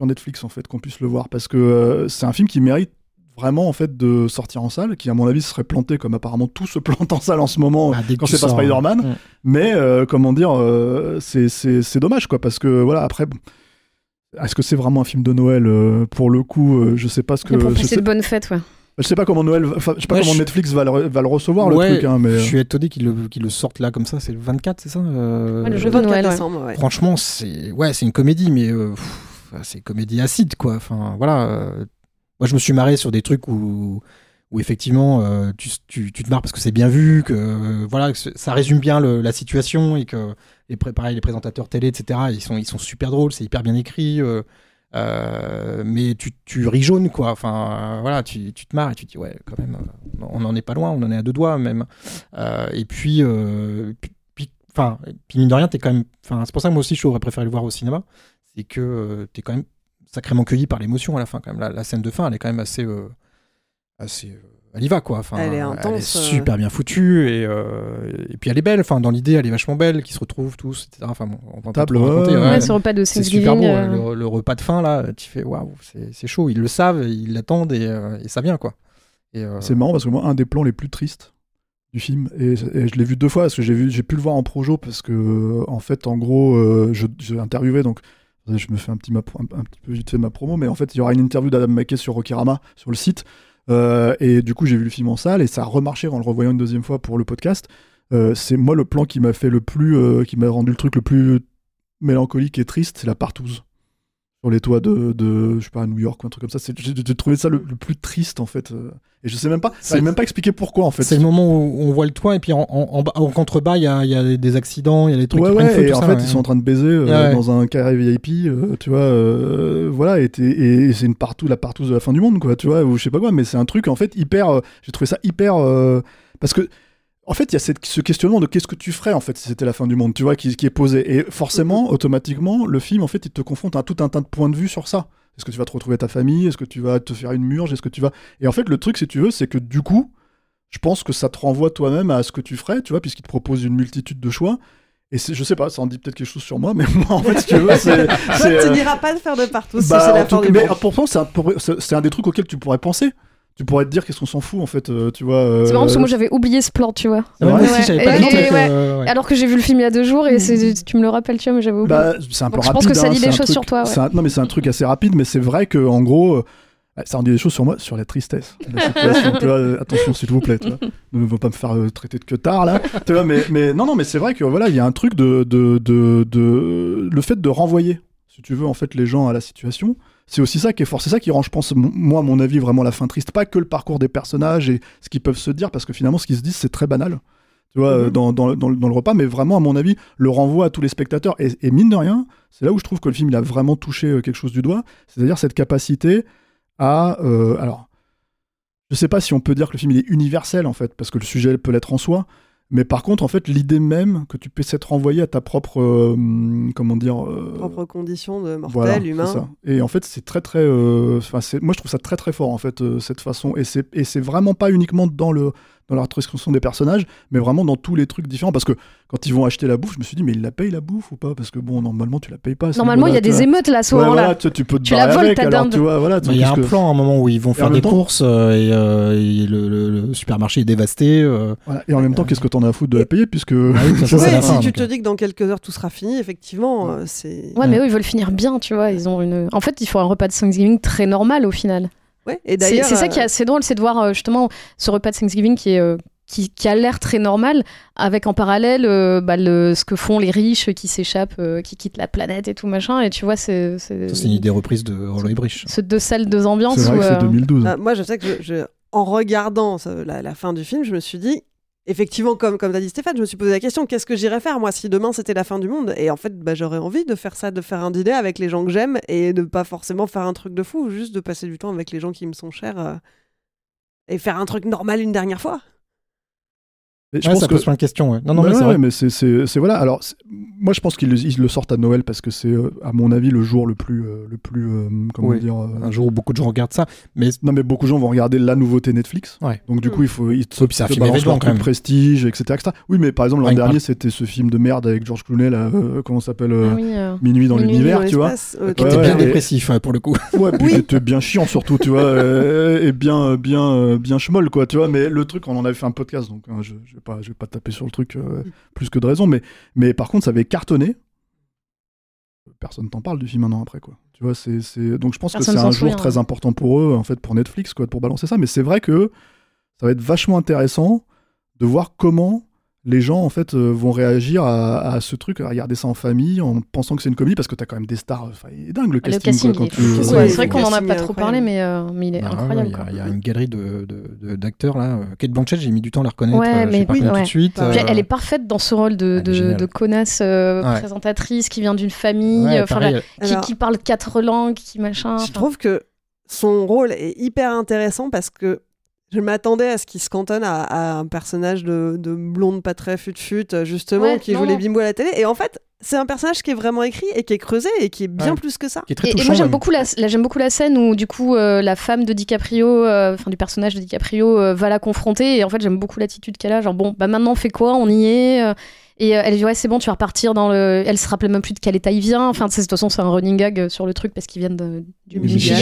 sur Netflix en fait qu'on puisse le voir parce que euh, c'est un film qui mérite vraiment en fait de sortir en salle, qui à mon avis serait planté comme apparemment tout se plante en salle en ce moment Ah, quand c'est pas Spider-Man. ouais. Mais euh, comment dire, euh, c'est- c'est c'est dommage quoi, parce que voilà, après, bon, est-ce que c'est vraiment un film de Noël euh, Pour le coup, euh, je sais pas ce que. Sais, de bonnes fêtes, ouais. je sais pas comment Noël, va- enfin, je sais pas Ouais, comment je- Netflix va le, va le recevoir Ouais, le truc, hein, mais. Je suis étonné qu'ils le, qu'ils le sortent là comme ça, c'est le 24, c'est ça euh, Ouais, le jeu de 24 Noël, décembre, ouais. Franchement, c'est ouais, c'est une comédie, mais euh, pff, c'est comédie acide, quoi. Enfin, voilà. euh, moi, je me suis marré sur des trucs où, où effectivement, euh, tu, tu, tu te marres parce que c'est bien vu, que euh, voilà, ça résume bien la situation et que les, pareil, les présentateurs télé, etc. Ils sont, ils sont super drôles, c'est hyper bien écrit. mais tu, tu ris jaune, quoi. Enfin, voilà, tu, tu te marres et tu te dis, ouais, quand même, on n'en est pas loin, on en est à deux doigts même. Et puis, puis, enfin, puis mine de rien, t'es quand même. Enfin, c'est pour ça que moi aussi, je aurais préféré le voir au cinéma. C'est que euh, t'es quand même sacrément cueilli par l'émotion à la fin, quand même. La, la scène de fin, elle est quand même assez. euh, assez euh, elle y va, quoi. Enfin, Elle est intense, euh. super bien foutue et, euh, et puis elle est belle. Enfin, dans l'idée, elle est vachement belle, qu'ils se retrouvent tous, etc. Enfin, bon, on va pas Table, trop raconter, ouais, ouais. Ouais, ce repas de C'est super beau, euh, le, le repas de fin là, tu fais waouh, c'est c'est chaud. Ils le savent, ils l'attendent et, euh, et ça vient quoi. Euh, C'est marrant parce que moi, un des plans les plus tristes du film, et, et je l'ai vu deux fois parce que j'ai vu, j'ai pu le voir en projo parce que, euh, en fait, en gros, euh, je, je interviewais donc. Je me fais un petit, ma- un, petit peu vite fait ma promo, mais en fait, il y aura une interview d'Adam McKay sur Rokirama, sur le site. Euh, et du coup, j'ai vu le film en salle et ça a remarché en le revoyant une deuxième fois pour le podcast. Euh, c'est moi le plan qui m'a fait le plus, euh, qui m'a rendu le truc le plus mélancolique et triste, c'est la partouze sur les toits de, de je sais pas à New York ou un truc comme ça. J'ai trouvé ça le, le plus triste en fait. euh, Et je sais même pas, sais même pas expliquer pourquoi en fait. C'est le moment où on voit le toit et puis en, en, en, bas- en contrebas, il y a, y a des accidents, il y a des trucs Ouais, qui prennent ouais, feu, et tout en ça, fait, ouais. ils sont en train de baiser euh, dans un carré VIP, euh, tu vois, euh, voilà, et, c'est une partout, la partouze de la fin du monde, quoi, tu vois, ou je sais pas quoi, mais c'est un truc, en fait, hyper, j'ai trouvé ça hyper, parce que, en fait, il y a cette- ce questionnement de qu'est-ce que tu ferais, en fait, si c'était la fin du monde, tu vois, qui, qui est posé, et forcément, *laughs* automatiquement, le film, en fait, il te confronte à tout un tas de points de vue sur ça. Est-ce que tu vas te retrouver ta famille? Est-ce que tu vas te faire une murge? Est-ce que tu vas... Et en fait, le truc, si tu veux, c'est que du coup, je pense que ça te renvoie toi-même à ce que tu ferais, tu vois, puisqu'il te propose une multitude de choix. Et je sais pas, ça en dit peut-être quelque chose sur moi, mais moi, en fait, si tu veux, c'est. *laughs* Tu euh, n'iras pas de faire de partout si bah, c'est la fin du mais monde. pourtant, c'est un, un des trucs auxquels tu pourrais penser. Tu pourrais te dire qu'est-ce qu'on s'en fout, en fait, euh, tu vois. euh, C'est marrant parce que moi j'avais oublié ce plan, tu vois. Pas Et- et- ouais. Alors que j'ai vu le film il y a deux jours et c'est- tu me le rappelles, tu vois, mais j'avais oublié. Bah, c'est un peu Donc je rapide. pense que ça hein, dit c'est des choses truc- sur toi. ouais. c'est un- non, mais c'est un truc assez rapide, mais c'est vrai que en gros, euh, ça en dit des choses sur moi, sur la tristesse de la situation. tu vois, euh, attention, s'il vous plaît, tu vois. ne veux pas me faire euh, traiter de que tard là. tu vois, mais, mais non, non, mais c'est vrai que voilà, il y a un truc de, de, de, de- le fait de renvoyer, si tu veux, en fait, les gens à la situation. C'est aussi ça qui est fort, c'est ça qui rend, je pense, moi, à mon avis, vraiment la fin triste. Pas que le parcours des personnages et ce qu'ils peuvent se dire, parce que finalement, ce qu'ils se disent, c'est très banal tu vois, euh, dans, dans, dans, le- dans le repas, mais vraiment, à mon avis, le renvoi à tous les spectateurs. Et, et mine de rien, c'est là où je trouve que le film, il a vraiment touché euh, quelque chose du doigt, c'est-à-dire cette capacité à... euh, alors, je sais pas si on peut dire que le film, il est universel, en fait, parce que le sujet peut l'être en soi, mais par contre, en fait, l'idée même que tu puisses être renvoyé à ta propre... euh, comment dire... euh, Propre condition de mortel, voilà, humain. ça. Et en fait, c'est très très. euh, enfin, moi, je trouve ça très très fort en fait cette façon. Et c'est et c'est vraiment pas uniquement dans le dans la description des personnages, mais vraiment dans tous les trucs différents. Parce que quand ils vont acheter la bouffe, je me suis dit, mais ils la payent la bouffe ou pas? Parce que bon, normalement, tu la payes pas. Normalement, il y a des tu vois. émeutes là, ce Ouais, moment-là. voilà, tu, tu peux te Tu la voles, avec, ta alors, dinde. tu vois, voilà, Il y a un qu'est-ce que- plan à un moment où ils vont Et faire des temps- courses euh, et, euh, et le, le- le supermarché est dévasté. euh. Voilà. Et en même temps, qu'est-ce que t'en as à foutre de la payer Puisque. Ah oui, Ouais, *laughs* la si fin, tu donc, te dis que dans quelques heures tout sera fini, effectivement, c'est. Ouais, mais eux, ils veulent finir bien, tu vois. Ils ont une. En fait, ils font un repas de Thanksgiving très normal au final. Ouais, et C'est d'ailleurs. c'est ça qui est euh, assez drôle, c'est de voir euh, justement ce repas de Thanksgiving qui est. euh, qui, qui a l'air très normal, avec en parallèle euh, bah, le, ce que font les riches qui s'échappent, euh, qui quittent la planète et tout machin. Et tu vois, c'est c'est- Ça, c'est une idée reprise de et Brich. ce deux salles, deux ambiances. C'est vrai où, que c'est euh, 2012. Ah, moi, je sais que je, je- en regardant ça, la, la fin du film, je me suis dit, effectivement, comme, comme t'as dit Stéphane, je me suis posé la question qu'est-ce que j'irais faire moi si demain c'était la fin du monde? Et en fait, bah, j'aurais envie de faire ça, de faire un dîner avec les gens que j'aime et de pas forcément faire un truc de fou, juste de passer du temps avec les gens qui me sont chers euh, et faire un truc normal une dernière fois. Je Ouais, pense ça que- pose plein de questions. ouais. Non, non, Bah mais ouais, mais c'est- c'est c'est- voilà. Alors, moi, je pense qu'ils le, sortent à Noël parce que c'est, euh, à mon avis, le jour le plus, euh, le plus, euh, comment Oui. dire. euh, Un jour où beaucoup de gens regardent ça. Mais Non, mais beaucoup de gens vont regarder la nouveauté Netflix. Ouais. Donc, du Mm. coup, il faut. Ils te, Oui, puis c'est un te film balancent leur truc prestige, etc., etc. Oui, mais par exemple, l'an dernier, c'était ce film de merde avec George Clooney, là, euh, comment ça s'appelle euh, ah oui, euh, Minuit dans l'univers, tu vois. qui était bien dépressif ouais, pour le coup. Ouais, puis *laughs* Oui. c'était bien chiant surtout, tu vois, et bien, bien, bien schmoll, quoi, tu vois. Mais le truc, on en avait fait un podcast, donc hein, je vais pas, je vais pas taper sur le truc euh, plus que de raison, mais, mais par contre, ça avait cartonné. Personne t'en parle du film un an après, quoi. Tu vois, c'est, c'est... donc je pense Personne que c'est un jour très important pour eux, en fait, pour Netflix, quoi, pour balancer ça. Mais c'est vrai que ça va être vachement intéressant de voir comment les gens en fait euh, vont réagir à, à ce truc, à regarder ça en famille, en pensant que c'est une comédie, parce que t'as quand même des stars. Enfin, il est dingue le le casting. casting, quoi, tu-. Ouais, Ouais, c'est vrai qu'on en a pas trop parlé, mais, euh, mais il est Bah, incroyable. Il y a- y, une galerie de- de- de- d'acteurs là. Euh, Kate Blanchett, j'ai mis du temps à la reconnaître. Ouais, euh, mais pas oui, reconnu ouais. tout de suite. Puis Puis euh, elle est parfaite dans ce rôle de, de, connasse euh, Ouais. présentatrice qui vient d'une famille, pareil, la- qui, Alors- qui parle quatre langues, qui machin. Je trouve que son rôle est hyper intéressant parce que je m'attendais à ce qu'il se cantonne à, à un personnage de, de blonde pas très fut-fut, justement, Ouais, qui non, joue les non. bimbos à la télé. Et en fait, c'est un personnage qui est vraiment écrit et qui est creusé et qui est bien Ouais. plus que ça. qui est très Et, moi j'aime même. beaucoup la, la- j'aime beaucoup la scène où du coup euh, la femme de DiCaprio, euh, enfin du personnage de DiCaprio euh, va la confronter et en fait j'aime beaucoup l'attitude qu'elle a, genre bon bah maintenant on fait quoi, on y est euh, et euh, elle dit ouais c'est bon tu vas repartir dans le, elle se rappelait même plus de quel état il vient, enfin de toute façon c'est un running gag euh, sur le truc parce qu'ils viennent de- du Michigan.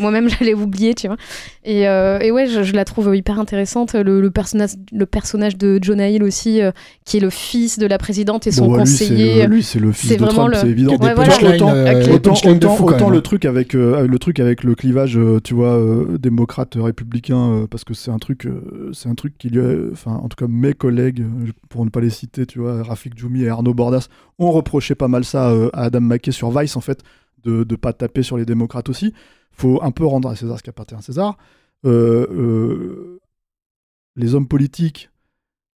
Moi-même *laughs* j'allais oublier tu vois et, euh, et ouais je, je la trouve hyper intéressante le, le personnage le personnage de Jonah Hill aussi euh, qui est le fils de la présidente et son Bon, conseiller le- Lui, c'est le fils c'est de Trump, le- c'est évident. Ouais, voilà. Autant- autant, fou, le truc avec euh, le truc avec le clivage tu vois euh, démocrate républicain euh, parce que c'est un truc euh, c'est un truc qui lui a- enfin en tout cas mes collègues pour ne pas les citer tu vois Rafik Djoumi et Arnaud Bordas ont reproché pas mal ça euh, à Adam McKay sur Vice, en fait, de ne pas taper sur les démocrates aussi. faut un peu rendre à César ce qui appartient à César. Euh, euh, les hommes politiques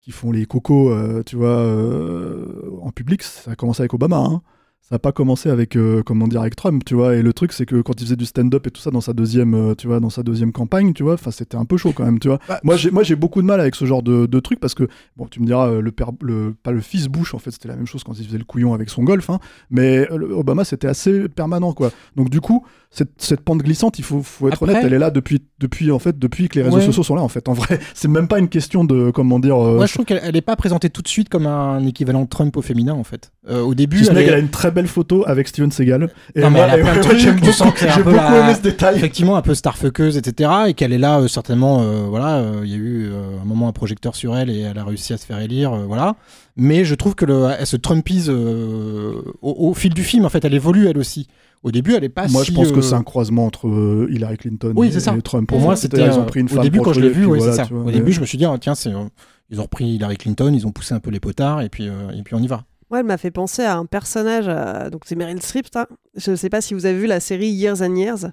qui font les cocos, euh, tu vois, euh, en public, ça a commencé avec Obama. hein. Ça n'a pas commencé avec, euh, comment dire, avec Trump, tu vois. Et le truc, c'est que quand il faisait du stand-up et tout ça dans sa deuxième, euh, tu vois, dans sa deuxième campagne, tu vois, enfin, c'était un peu chaud quand même, tu vois. Bah, moi, j'ai, moi, j'ai beaucoup de mal avec ce genre de, de truc parce que, bon, tu me diras, euh, le père, le, pas le fils Bush, en fait, c'était la même chose quand il faisait le couillon avec son golf, hein, mais euh, Obama, c'était assez permanent, quoi. Donc, du coup, cette, cette pente glissante, il faut, faut être Après- honnête, elle est là depuis, depuis, en fait, depuis que les réseaux Ouais. sociaux sont là, en fait. En vrai, *laughs* c'est même pas une question de, comment dire, euh, Moi, je trouve qu'elle elle est pas présentée tout de suite comme un équivalent Trump au féminin, en fait. Euh, au début, elle qu'elle est- a une très belle photo avec Steven Seagal. Et Non, mais elle a et plein de moi, *laughs* trucs, *laughs* j'ai tu beaucoup, la- aimé ce détail. effectivement un peu starfuckeuse, etc. Et qu'elle est là, euh, certainement, euh, voilà, euh, il y a eu euh, un moment un projecteur sur elle et elle a réussi à se faire élire, euh, voilà. Mais je trouve que le, elle se trumpise euh, au, au fil du film, en fait, elle évolue elle aussi. Au début, elle est pas Moi, si, je pense que c'est un croisement entre euh, Hillary Clinton Oui, et, c'est ça. et Trump. Pour moi, c'était ils ont pris une au femme début quand je l'ai vu, puis ouais, voilà, c'est ça. tu vois, Au mais- début, je me suis dit, ah, tiens, c'est, euh, ils ont repris Hillary Clinton, ils ont poussé un peu les potards et puis euh, et puis on y va. Ouais, elle m'a fait penser à un personnage, euh, donc c'est Meryl Streep. hein. Je ne sais pas si vous avez vu la série Years and Years,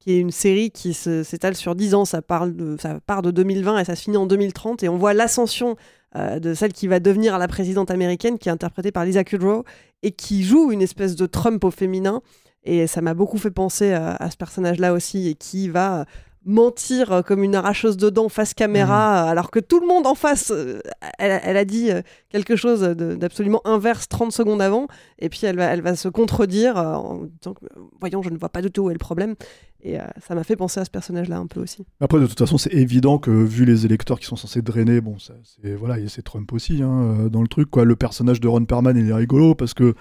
qui est une série qui s'étale sur 10 ans. Ça, parle de, ça part de 2020 et ça se finit en 2030. Et on voit l'ascension euh, de celle qui va devenir la présidente américaine, qui est interprétée par Lisa Kudrow, et qui joue une espèce de Trump au féminin. Et ça m'a beaucoup fait penser à, à ce personnage-là aussi, et qui va mentir euh, comme une arracheuse de dents face caméra, euh, alors que tout le monde en face, euh, elle, a- elle a dit quelque chose d'absolument inverse 30 secondes avant, et puis elle va, elle va se contredire en disant que, voyons, je ne vois pas du tout où est le problème. Et euh, ça m'a fait penser à ce personnage-là un peu aussi. Après, de toute façon, c'est évident que vu les électeurs qui sont censés drainer, bon, ça, c'est voilà, et c'est Trump aussi hein, dans le truc. Quoi. Le personnage de Ron Perlman, il est rigolo parce que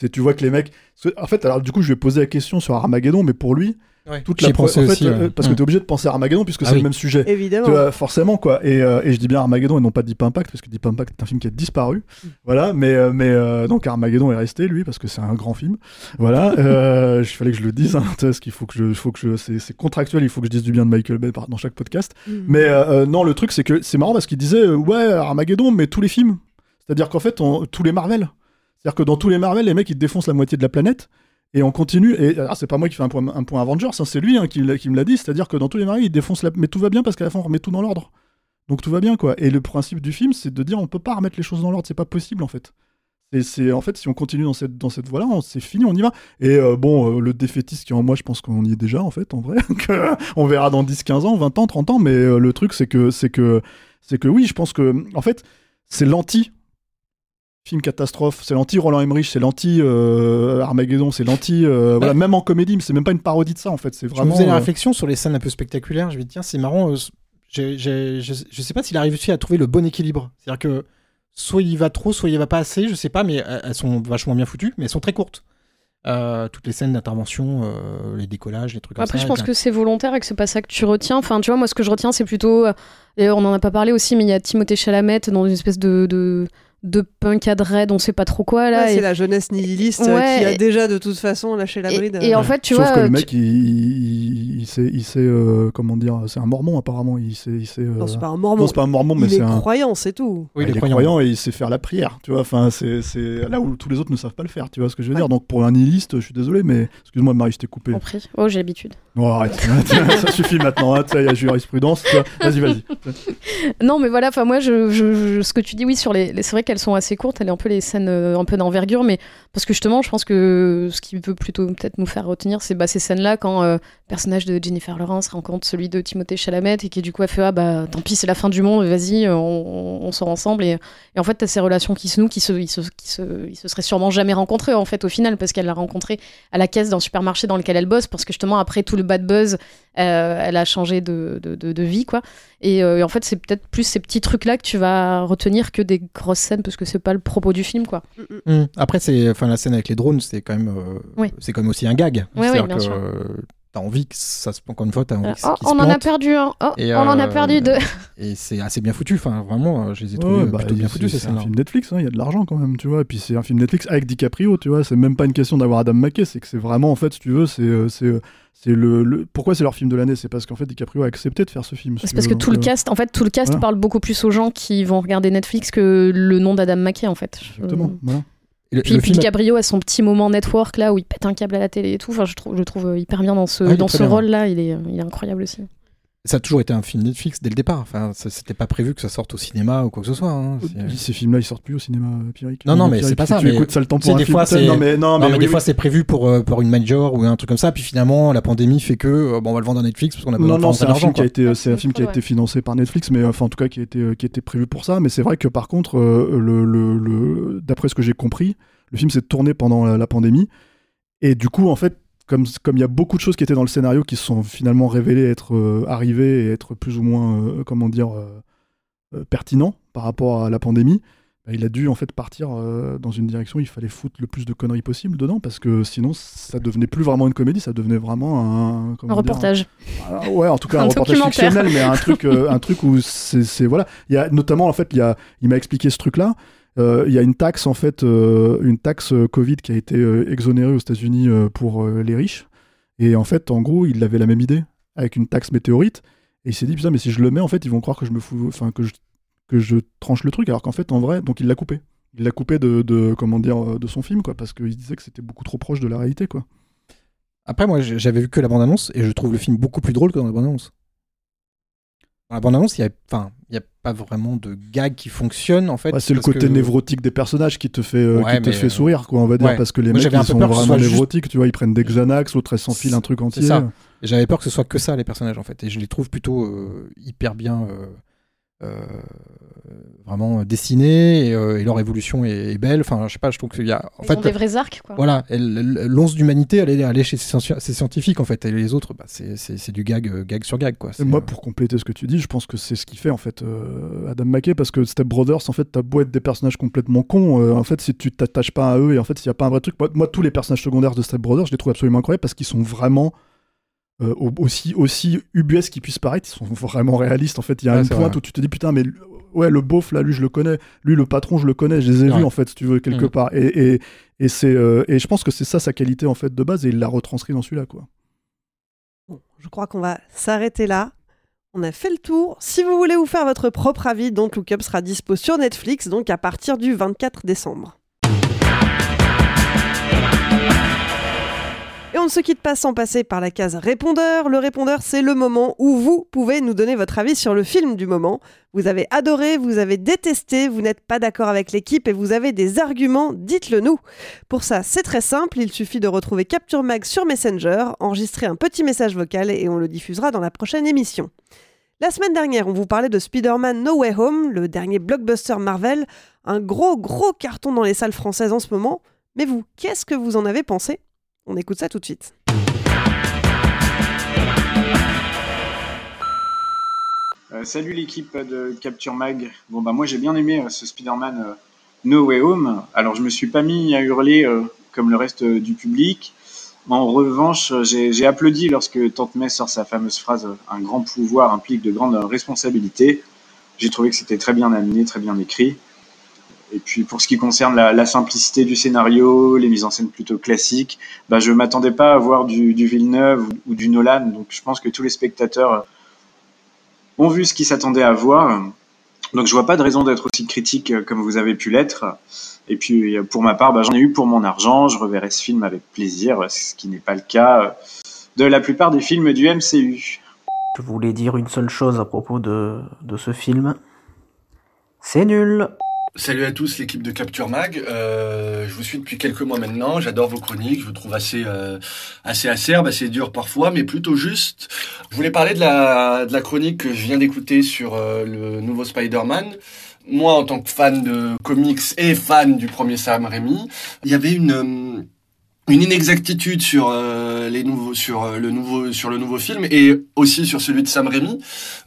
c'est, tu vois que les mecs. En fait, alors du coup, je vais poser la question sur Armageddon, mais pour lui, toute la pro- pensais en fait, aussi, euh, ouais. parce que Mm. t'es obligé de penser à Armageddon puisque Ah c'est oui. le même sujet. Évidemment. Tu vois, forcément, quoi. Et, euh, et je dis bien Armageddon et non pas Deep Impact, parce que Deep Impact est un film qui a disparu. Voilà, mais, euh, mais euh, donc Armageddon est resté, lui, parce que c'est un grand film. Voilà, *laughs* euh, il fallait que je le dise, hein, parce qu'il faut que je. Faut que je c'est, contractuel, il faut que je dise du bien de Michael Bay dans chaque podcast. Mais euh, euh, non, le truc, c'est que c'est marrant parce qu'il disait, euh, ouais, Armageddon, mais tous les films. C'est-à-dire qu'en fait, on- tous les Marvel. C'est-à-dire que dans tous les Marvel, les mecs, ils défoncent la moitié de la planète. Et on continue, et alors c'est pas moi qui fais un point, un point Avengers, hein, c'est lui hein, qui, me l'a dit, c'est-à-dire que dans tous les Marvel, il défonce la... Mais tout va bien parce qu'à la fin, on remet tout dans l'ordre. Donc tout va bien, quoi. Et le principe du film, c'est de dire on peut pas remettre les choses dans l'ordre, c'est pas possible, en fait. Et c'est en fait, si on continue dans cette, dans cette voie-là, c'est fini, on y va. Et euh, bon, euh, le défaitiste qui est en moi, je pense qu'on y est déjà, en fait, en vrai. *laughs* on verra dans 10, 15 ans, 20 ans, 30 ans, mais euh, le truc, c'est que, c'est que, que oui, je pense que, en fait, c'est l'anti film catastrophe, c'est l'anti Roland Emmerich, c'est l'anti euh, Armageddon, c'est l'anti euh, voilà, même en comédie, mais c'est même pas une parodie de ça en fait, c'est Je me vraiment faisais la euh, réflexion sur les scènes un peu spectaculaires. Je me dis, tiens, c'est marrant. euh, j'ai- j'ai- je, je sais pas s'il a réussi à trouver le bon équilibre. C'est-à-dire que soit il y va trop, soit il y va pas assez. Je sais pas, mais elles sont vachement bien foutues, mais elles sont très courtes. Euh, toutes les scènes d'intervention, euh, les décollages, les trucs comme Après, ça. je pense que c'est volontaire et que c'est pas ça que tu retiens. Enfin, tu vois, moi, ce que je retiens, c'est plutôt. euh, et on en a pas parlé aussi, mais il y a Timothée Chalamet dans une espèce de. de de punk à dread, on sait pas trop quoi là. Ouais, et- c'est la jeunesse nihiliste Ouais, qui a et- déjà de toute façon lâché la bride. et en fait, tu Sauf vois, que le mec, il, il, il sait, il sait euh, comment dire, c'est un mormon apparemment. Il sait, il sait. euh, Non, c'est pas un mormon. Non, c'est pas un mormon, mais il est c'est un. croyant, c'est tout. Oui, il est croyant. croyant et il sait faire la prière, tu vois. Enfin, c'est c'est là où tous les autres ne savent pas le faire, tu vois ce que je veux dire. Donc pour un nihiliste, je suis désolé, mais excuse-moi, Marie, je t'ai coupé. Compris. Oh, j'ai l'habitude. Non, arrête, *laughs* ça suffit maintenant. hein, tu sais, il y a jurisprudence. Vas-y, vas-y. Non, mais voilà, enfin moi, je, je- je- ce que tu dis, oui, sur les, les- c'est vrai qu'elles sont assez courtes, elles sont un peu les scènes euh, un peu d'envergure, mais parce que justement, je pense que ce qui peut plutôt peut-être nous faire retenir, c'est bah, ces scènes-là quand euh, le personnage de Jennifer Lawrence rencontre celui de Timothée Chalamet et qui du coup a fait ah bah tant pis, c'est la fin du monde, vas-y, euh, on, sort ensemble. Et, en fait t'as ces relations qui se nouent, qui se, qui se, ils se seraient sûrement jamais rencontrés en fait au final parce qu'elle l'a rencontré à la caisse d'un supermarché dans lequel elle bosse parce que justement après tout le bad buzz, elle a changé de, de, de- de vie quoi. Et, euh, et en fait, c'est peut-être plus ces petits trucs-là que tu vas retenir que des grosses scènes, parce que c'est pas le propos du film, quoi. Hum. Après, c'est, enfin, la scène avec les drones, c'est quand même, euh, Oui. c'est quand même aussi un gag. Ouais, C'est-à-dire oui, bien que, sûr. Euh, t'as envie que ça se encore une fois t'as envie que Oh, on en a perdu un. Oh, Et, on en a euh, perdu deux. Et c'est assez bien foutu. Enfin, vraiment, euh, je les ai trouvés euh, bah, plutôt bien c'est- foutus ces C'est un film Netflix, hein, il y a de l'argent quand même, tu vois. Et puis c'est un film Netflix avec DiCaprio, tu vois. C'est même pas une question d'avoir Adam McKay, c'est que c'est vraiment, en fait, si tu veux, c'est euh, c'est euh, c'est le, le- Pourquoi c'est leur film de l'année? C'est parce qu'en fait DiCaprio a accepté de faire ce film. C'est parce que tout le euh, cast, en fait, tout le cast voilà. parle beaucoup plus aux gens qui vont regarder Netflix que le nom d'Adam McKay, en fait. Je- Exactement, voilà. Et le- Puis, le puis DiCaprio a son petit moment network là où il pète un câble à la télé et tout. Enfin, je trouve, je trouve hyper bien dans ce, Ah, dans ce rôle là. Il est, il est incroyable aussi. Ça a toujours été un film Netflix dès le départ. Enfin, c'était pas prévu que ça sorte au cinéma ou quoi que ce soit. hein. C'est- Ces films-là, ils sortent plus au cinéma, euh, Pierrick. Non, non, mais c'est pas ça. Tu mais écoutes ça le temps pour un des film. fois, c'est Non, mais non, mais, des oui, fois c'est prévu pour, euh, pour une major ou un truc comme ça. Puis finalement, la pandémie fait que euh, bon, on va le vendre à Netflix parce qu'on a pas Non, non, on c'est un l'argent, film qui a été, c'est un film qui a été financé par Netflix, mais enfin en tout cas qui a été, qui a été prévu pour ça. Mais c'est vrai que par contre, euh, le, le- le- d'après ce que j'ai compris, le film s'est tourné pendant la, la pandémie, et du coup, en fait, comme comme il y a beaucoup de choses qui étaient dans le scénario qui se sont finalement révélées être euh, arrivées et être plus ou moins, euh, comment dire, euh, euh, pertinents par rapport à la pandémie. bah, il a dû en fait partir dans une direction où il fallait foutre le plus de conneries possible dedans parce que sinon ça devenait plus vraiment une comédie, ça devenait vraiment un, Un reportage. ah, ouais, en tout cas *laughs* un, Un reportage fictionnel, mais un truc, un truc où c'est voilà. Il y a notamment en fait, il il m'a expliqué ce truc-là. Euh, il y a une taxe en fait, euh, une taxe euh, Covid qui a été euh, exonérée aux États-Unis euh, pour euh, les riches. Et en fait, en gros, il avait la même idée avec une taxe météorite. Et il s'est dit putain, mais si je le mets, en fait, ils vont croire que je me fous, enfin que je que je tranche le truc, alors qu'en fait, en vrai, donc il l'a coupé. Il l'a coupé de, de euh, de son film quoi, parce qu'il disait que c'était beaucoup trop proche de la réalité quoi. Après, moi, j'avais vu que la bande-annonce et je trouve le film beaucoup plus drôle que dans la bande-annonce. Dans la bande-annonce, il y a, enfin, il y a pas vraiment de gag qui fonctionne en fait. Ouais, c'est le côté que- névrotique des personnages qui te fait, euh, Ouais, qui te mais, fait euh, sourire, quoi, on va dire, ouais. parce que les Moi, mecs ils sont vraiment juste- névrotiques, tu vois, ils prennent des Xanax, l'autre elle s'enfile un truc entier. J'avais peur que ce soit que ça les personnages en fait, et je les trouve plutôt euh, hyper bien. Euh, vraiment dessinés et, euh, et leur évolution est, est belle. Enfin, je sais pas, je trouve qu'il y a. En Ils fait, ont des vrais arcs quoi. Voilà, l'once d'humanité, elle est allée chez ces scienti- ces scientifiques en fait, et les autres, bah, c'est- c'est c'est du gag, euh, gag sur gag quoi. Moi, pour compléter ce que tu dis, je pense que c'est ce qui fait en fait euh, Adam McKay, parce que Step Brothers, en fait, t'as beau être des personnages complètement cons, euh, en fait, si tu t'attaches pas à eux et en fait, s'il y a pas un vrai truc, moi, moi, tous les personnages secondaires de Step Brothers, je les trouve absolument incroyables parce qu'ils sont vraiment euh, au- aussi aussi ubuesques qu'ils puissent paraître, ils sont vraiment réalistes. En fait, il y a Ouais, une pointe vrai. où tu te dis putain, mais ouais, le beauf là, lui, je le connais, lui, le patron, je le connais, je les ai Ouais. vus en fait, si tu veux quelque Mhm. part. Et, et, et c'est euh, et je pense que c'est ça sa qualité en fait de base et il l'a retranscrit dans celui-là quoi. Bon, je crois qu'on va s'arrêter là. On a fait le tour. Si vous voulez vous faire votre propre avis, Don't Look Up sera dispo sur Netflix, donc à partir du 24 décembre. Et on ne se quitte pas sans passer par la case répondeur. Le répondeur, c'est le moment où vous pouvez nous donner votre avis sur le film du moment. Vous avez adoré, vous avez détesté, vous n'êtes pas d'accord avec l'équipe et vous avez des arguments, dites-le nous. Pour ça, c'est très simple, il suffit de retrouver Capture Mag sur Messenger, enregistrer un petit message vocal et on le diffusera dans la prochaine émission. La semaine dernière, on vous parlait de Spider-Man No Way Home, le dernier blockbuster Marvel, un gros gros carton dans les salles françaises en ce moment. Mais vous, qu'est-ce que vous en avez pensé? On écoute ça tout de suite. Euh, salut l'équipe de Capture Mag. Bon bah moi j'ai bien aimé euh, ce Spider-Man euh, No Way Home. Alors je me suis pas mis à hurler comme le reste du public. En revanche, j'ai applaudi lorsque Tante May sort sa fameuse phrase Un grand pouvoir implique de grandes responsabilités. J'ai trouvé que c'était très bien amené, très bien écrit. Et puis pour ce qui concerne la, simplicité du scénario, les mises en scène plutôt classiques, bah, je m'attendais pas à voir du, Villeneuve ou, du Nolan. Donc je pense que tous les spectateurs ont vu ce qu'ils s'attendaient à voir. Donc je vois pas de raison d'être aussi critique euh, comme vous avez pu l'être. Et puis euh, pour ma part, bah, j'en ai eu pour mon argent. Je reverrai ce film avec plaisir, ce qui n'est pas le cas euh, de la plupart des films du MCU. Je voulais dire une seule chose à propos de ce film. C'est nul. Salut à tous, l'équipe de Capture Mag. Euh, je vous suis depuis quelques mois maintenant. J'adore vos chroniques. Je vous trouve assez, euh, assez acerbe, assez dur parfois, mais plutôt juste. Je voulais parler de la, chronique que je viens d'écouter sur euh, le nouveau Spider-Man. Moi, en tant que fan de comics et fan du premier Sam Raimi, il y avait une, euh, une inexactitude sur euh, les nouveaux sur euh, le nouveau sur le nouveau film et aussi sur celui de Sam Raimi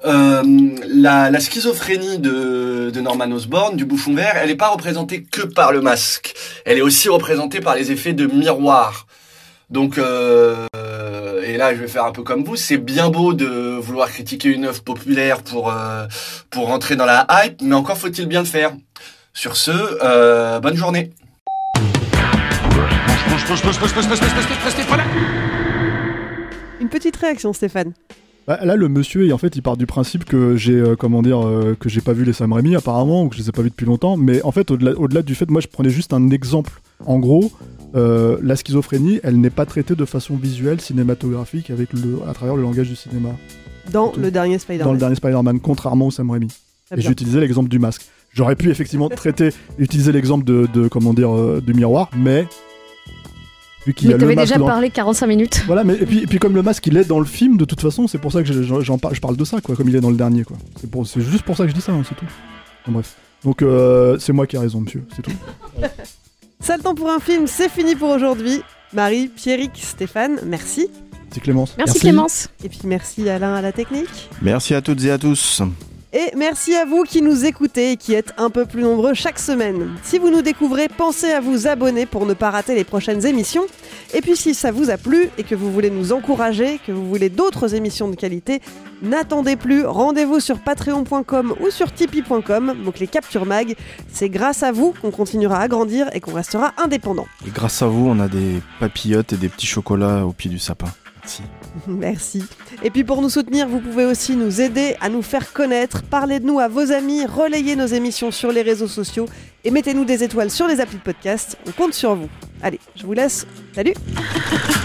euh, la, schizophrénie de, Norman Osborn du bouffon vert elle n'est pas représentée que par le masque elle est aussi représentée par les effets de miroir donc et là je vais faire un peu comme vous, c'est bien beau de vouloir critiquer une œuvre populaire pour pour rentrer dans la hype, mais encore faut-il bien le faire. Sur ce, bonne journée. Une petite réaction, Stéphane. Bah, là, le monsieur, en fait, il part du principe que j'ai, euh, comment dire, euh, que j'ai pas vu les Sam Raimi apparemment, ou que je les ai pas vus depuis longtemps. Mais en fait, au-delà, au-delà du fait, moi, je prenais juste un exemple. En gros, euh, la schizophrénie, elle n'est pas traitée de façon visuelle, cinématographique, avec le, à travers le langage du cinéma. Dans le dernier Spider-Man. Dans le dernier Spider-Man, contrairement au Sam Raimi. Et j'utilisais l'exemple du masque. J'aurais pu effectivement traiter, utiliser l'exemple de, de, comment dire, euh, du miroir, mais vu qu'il Mais t'avais déjà dans- parlé 45 minutes. voilà, mais et puis, et puis comme le masque il est dans le film, de toute façon, c'est pour ça que je- j'en parle, je parle de ça, quoi, comme il est dans le dernier, quoi. C'est pour- c'est juste pour ça que je dis ça, hein, c'est tout. Bon, bref. Donc euh, c'est moi qui ai raison, monsieur, c'est tout. Ça le temps pour un film, c'est fini pour aujourd'hui. Marie, Pierrick, Stéphane, merci. C'est Clémence. Merci, Clémence. Et puis merci Alain à la technique. Merci à toutes et à tous. Et merci à vous qui nous écoutez et qui êtes un peu plus nombreux chaque semaine. Si vous nous découvrez, pensez à vous abonner pour ne pas rater les prochaines émissions. Et puis si ça vous a plu et que vous voulez nous encourager, que vous voulez d'autres émissions de qualité, n'attendez plus, rendez-vous sur patreon.com ou sur tipeee.com, donc les Capture Mag. C'est grâce à vous qu'on continuera à grandir et qu'on restera indépendant. Et grâce à vous, on a des papillotes et des petits chocolats au pied du sapin. Merci. *laughs* Merci. Et puis pour nous soutenir, vous pouvez aussi nous aider à nous faire connaître. Parlez de nous à vos amis, relayez nos émissions sur les réseaux sociaux et mettez-nous des étoiles sur les applis de podcast. On compte sur vous. Allez, je vous laisse. Salut *laughs*